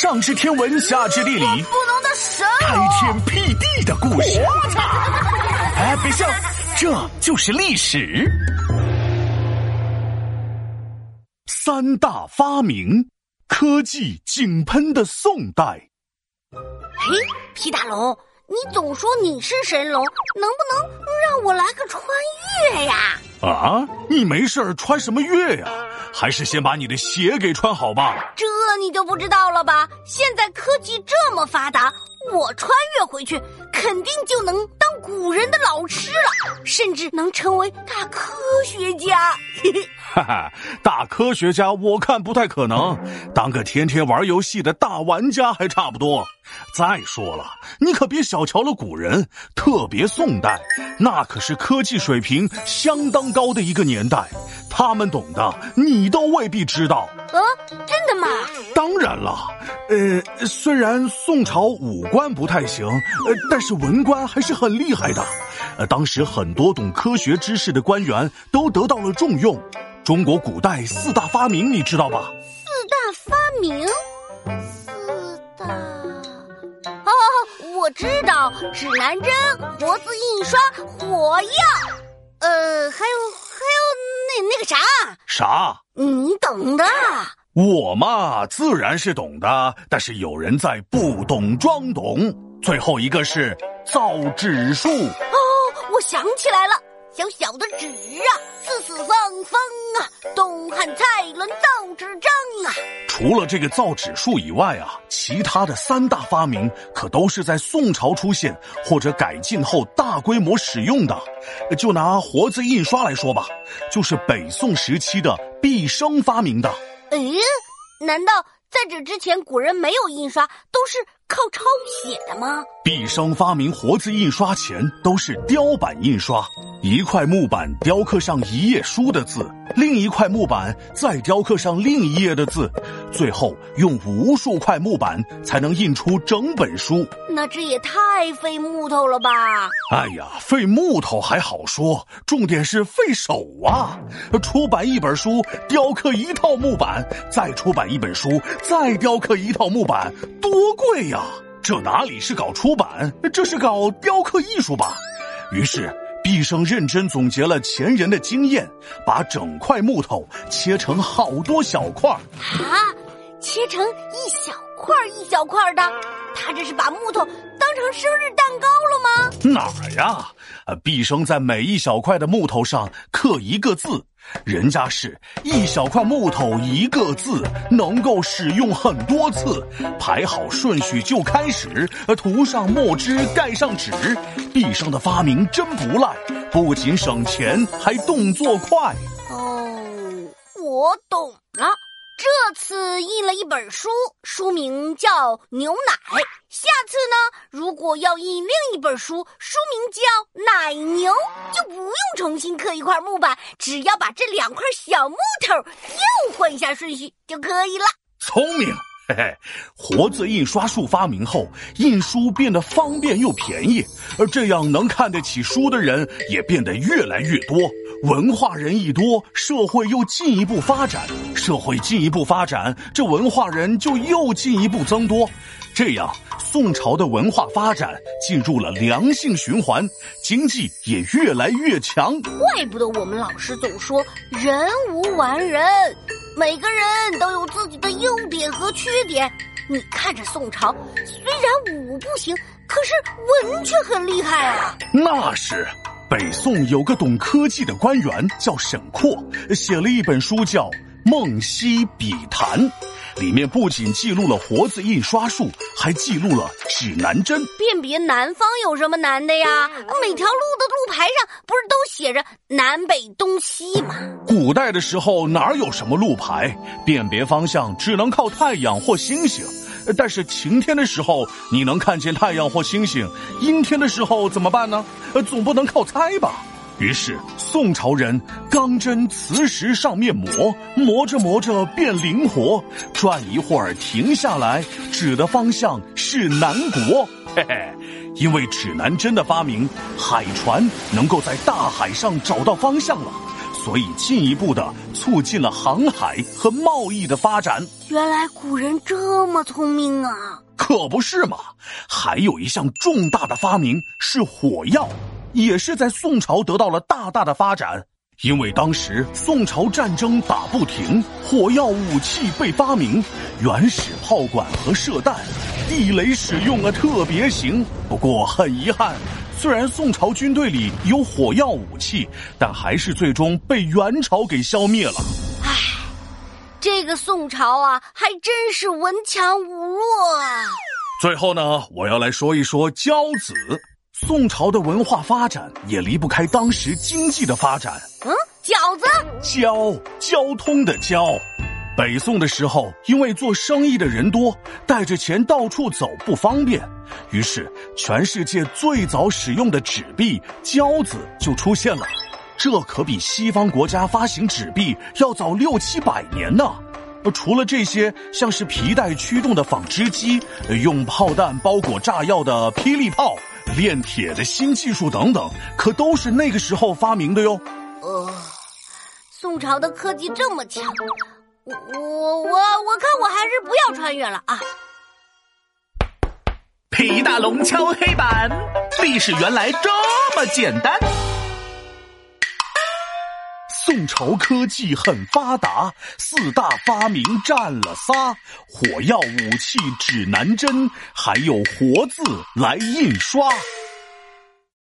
上知天文，下知地理，不能的神，开天辟地的故事。哎，别笑，这就是历史。三大发明，科技井喷的宋代。嘿，皮大龙，你总说你是神龙，能不能让我来个穿越呀？啊，你没事穿什么越呀？还是先把你的鞋给穿好吧。这你就不知道了吧？现在科技这么发达，我穿越回去，肯定就能当古人的老师了，甚至能成为大科学家。哈哈，大科学家我看不太可能，当个天天玩游戏的大玩家还差不多。再说了，你可别小瞧了古人，特别宋代，那可是科技水平相当高的一个年代，他们懂的你都未必知道。啊，真的吗？当然了，呃，虽然宋朝武官不太行，呃，但是文官还是很厉害的。呃，当时很多懂科学知识的官员都得到了重用。中国古代四大发明你知道吧？四大发明。四大哦我知道指南针、活字印刷、火药，呃，还有还有那那个啥啥？你懂的。我嘛，自然是懂的，但是有人在不懂装懂。最后一个是造纸术。哦，我想起来了。小小的纸啊，四四方方啊，东汉蔡伦造纸张啊。除了这个造纸术以外啊，其他的三大发明可都是在宋朝出现或者改进后大规模使用的。就拿活字印刷来说吧，就是北宋时期的毕生发明的。诶，难道在这之前古人没有印刷，都是？靠抄写的吗？毕生发明活字印刷前都是雕版印刷，一块木板雕刻上一页书的字，另一块木板再雕刻上另一页的字，最后用无数块木板才能印出整本书。那这也太费木头了吧？哎呀，费木头还好说，重点是费手啊！出版一本书，雕刻一套木板，再出版一本书，再雕刻一套木板，多贵呀！这哪里是搞出版，这是搞雕刻艺术吧？于是毕生认真总结了前人的经验，把整块木头切成好多小块儿啊，切成一小块一小块的。他这是把木头当成生日蛋糕了吗？哪儿呀？毕生在每一小块的木头上刻一个字。人家是一小块木头一个字，能够使用很多次，排好顺序就开始，涂上墨汁，盖上纸。毕生的发明真不赖，不仅省钱，还动作快。哦，我懂了。这次印了一本书，书名叫《牛奶》。下次呢，如果要印另一本书，书名叫《奶牛》，就不用重新刻一块木板，只要把这两块小木头又换一下顺序就可以了。聪明，嘿嘿。活字印刷术发明后，印书变得方便又便宜，而这样能看得起书的人也变得越来越多。文化人一多，社会又进一步发展；社会进一步发展，这文化人就又进一步增多。这样，宋朝的文化发展进入了良性循环，经济也越来越强。怪不得我们老师总说“人无完人”，每个人都有自己的优点和缺点。你看着宋朝，虽然武不行，可是文却很厉害啊。那是。北宋有个懂科技的官员叫沈括，写了一本书叫《梦溪笔谈》，里面不仅记录了活字印刷术，还记录了指南针。辨别南方有什么难的呀？每条路的路牌上不是都写着南北东西吗？古代的时候哪有什么路牌？辨别方向只能靠太阳或星星。但是晴天的时候你能看见太阳或星星，阴天的时候怎么办呢？呃，总不能靠猜吧。于是宋朝人钢针磁石上面磨，磨着磨着变灵活，转一会儿停下来，指的方向是南国。嘿嘿，因为指南针的发明，海船能够在大海上找到方向了。所以进一步的促进了航海和贸易的发展。原来古人这么聪明啊！可不是嘛！还有一项重大的发明是火药，也是在宋朝得到了大大的发展。因为当时宋朝战争打不停，火药武器被发明，原始炮管和射弹，地雷使用了特别行。不过很遗憾，虽然宋朝军队里有火药武器，但还是最终被元朝给消灭了。唉，这个宋朝啊，还真是文强武弱啊。最后呢，我要来说一说交子。宋朝的文化发展也离不开当时经济的发展。嗯，饺子，交交通的交。北宋的时候，因为做生意的人多，带着钱到处走不方便，于是全世界最早使用的纸币交子就出现了。这可比西方国家发行纸币要早六七百年呢。除了这些，像是皮带驱动的纺织机，用炮弹包裹炸药的霹雳炮。炼铁的新技术等等，可都是那个时候发明的哟。呃，宋朝的科技这么强，我我我看我还是不要穿越了啊！皮大龙敲黑板，历史原来这么简单。宋朝科技很发达，四大发明占了仨：火药武器、指南针，还有活字来印刷。